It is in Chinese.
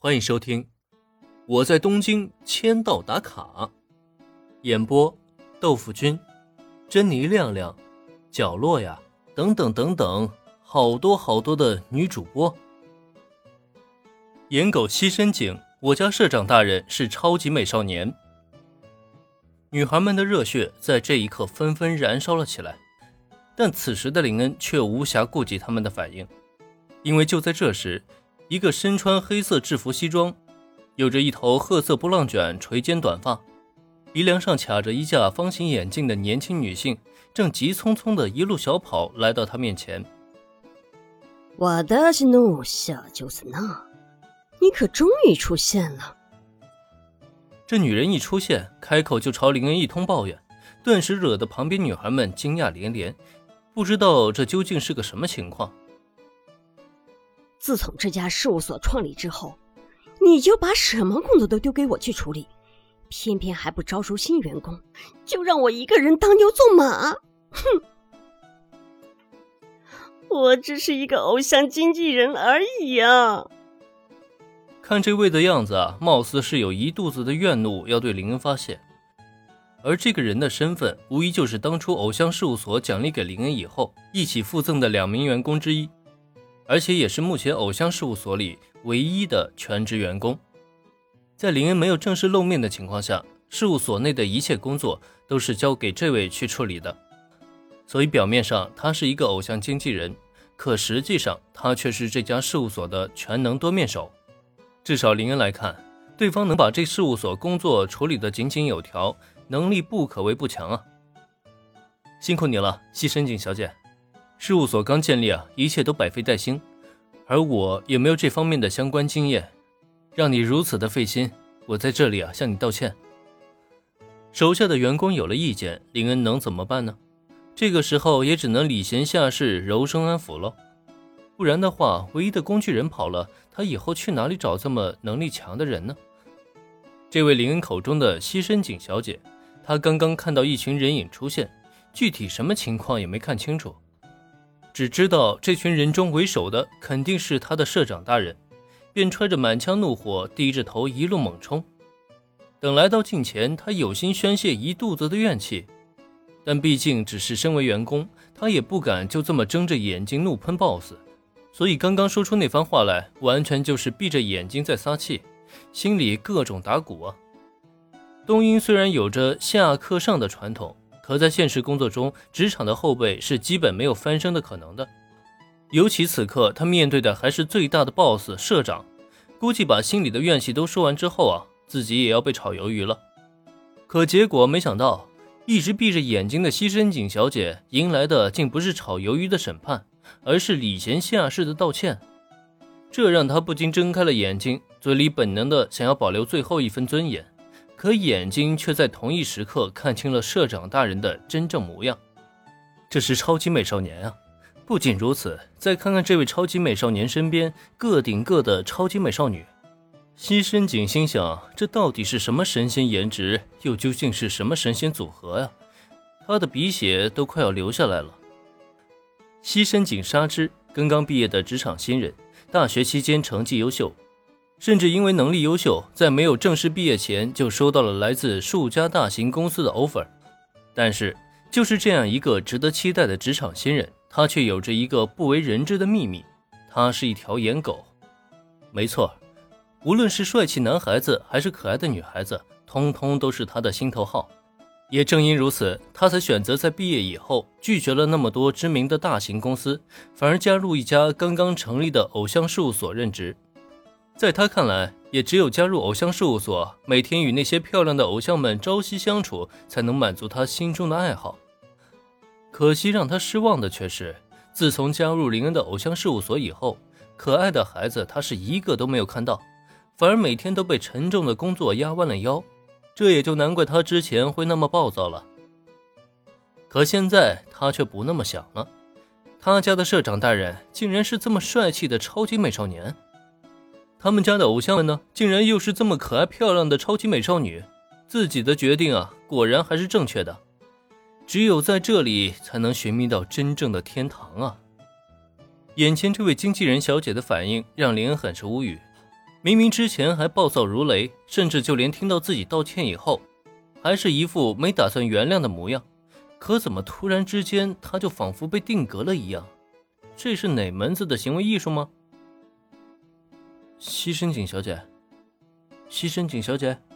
欢迎收听《我在东京签到打卡》，演播：豆腐君、珍妮亮亮、角落呀，等等等等，好多好多的女主播。颜狗西深井，我家社长大人是超级美少年。女孩们的热血在这一刻纷纷燃烧了起来，但此时的林恩却无暇顾及他们的反应，因为就在这时。一个身穿黑色制服西装，有着一头褐色波浪卷垂肩短发，鼻梁上卡着一架方形眼镜的年轻女性，正急匆匆的一路小跑来到他面前。我的怒小就是那，你可终于出现了。这女人一出现，开口就朝林恩一通抱怨，顿时惹得旁边女孩们惊讶连连，不知道这究竟是个什么情况。自从这家事务所创立之后，你就把什么工作都丢给我去处理，偏偏还不招收新员工，就让我一个人当牛做马。哼！我只是一个偶像经纪人而已啊！看这位的样子啊，貌似是有一肚子的怨怒要对林恩发泄，而这个人的身份，无疑就是当初偶像事务所奖励给林恩以后一起附赠的两名员工之一。而且也是目前偶像事务所里唯一的全职员工，在林恩没有正式露面的情况下，事务所内的一切工作都是交给这位去处理的。所以表面上他是一个偶像经纪人，可实际上他却是这家事务所的全能多面手。至少林恩来看，对方能把这事务所工作处理得井井有条，能力不可谓不强啊。辛苦你了，西深井小姐。事务所刚建立啊，一切都百废待兴，而我也没有这方面的相关经验，让你如此的费心，我在这里啊向你道歉。手下的员工有了意见，林恩能怎么办呢？这个时候也只能礼贤下士，柔声安抚喽。不然的话，唯一的工具人跑了，他以后去哪里找这么能力强的人呢？这位林恩口中的西深井小姐，她刚刚看到一群人影出现，具体什么情况也没看清楚。只知道这群人中为首的肯定是他的社长大人，便揣着满腔怒火，低着头一路猛冲。等来到近前，他有心宣泄一肚子的怨气，但毕竟只是身为员工，他也不敢就这么睁着眼睛怒喷 BOSS，所以刚刚说出那番话来，完全就是闭着眼睛在撒气，心里各种打鼓啊。东英虽然有着下课上的传统。可在现实工作中，职场的后辈是基本没有翻身的可能的。尤其此刻，他面对的还是最大的 BOSS 社长，估计把心里的怨气都说完之后啊，自己也要被炒鱿鱼了。可结果没想到，一直闭着眼睛的西深井小姐迎来的竟不是炒鱿鱼的审判，而是礼贤下士的道歉。这让他不禁睁开了眼睛，嘴里本能的想要保留最后一分尊严。可眼睛却在同一时刻看清了社长大人的真正模样，这是超级美少年啊！不仅如此，再看看这位超级美少年身边个顶个的超级美少女，西深井心想：这到底是什么神仙颜值？又究竟是什么神仙组合呀？他的鼻血都快要流下来了。西深井纱织刚刚毕业的职场新人，大学期间成绩优秀。甚至因为能力优秀，在没有正式毕业前就收到了来自数家大型公司的 offer。但是，就是这样一个值得期待的职场新人，他却有着一个不为人知的秘密：他是一条颜狗。没错，无论是帅气男孩子还是可爱的女孩子，通通都是他的心头好。也正因如此，他才选择在毕业以后拒绝了那么多知名的大型公司，反而加入一家刚刚成立的偶像事务所任职。在他看来，也只有加入偶像事务所，每天与那些漂亮的偶像们朝夕相处，才能满足他心中的爱好。可惜让他失望的却是，自从加入林恩的偶像事务所以后，可爱的孩子他是一个都没有看到，反而每天都被沉重的工作压弯了腰。这也就难怪他之前会那么暴躁了。可现在他却不那么想了，他家的社长大人竟然是这么帅气的超级美少年。他们家的偶像们呢，竟然又是这么可爱漂亮的超级美少女，自己的决定啊，果然还是正确的，只有在这里才能寻觅到真正的天堂啊。眼前这位经纪人小姐的反应让林恩很是无语，明明之前还暴躁如雷，甚至就连听到自己道歉以后，还是一副没打算原谅的模样，可怎么突然之间她就仿佛被定格了一样，这是哪门子的行为艺术吗？西深井小姐西深井小姐。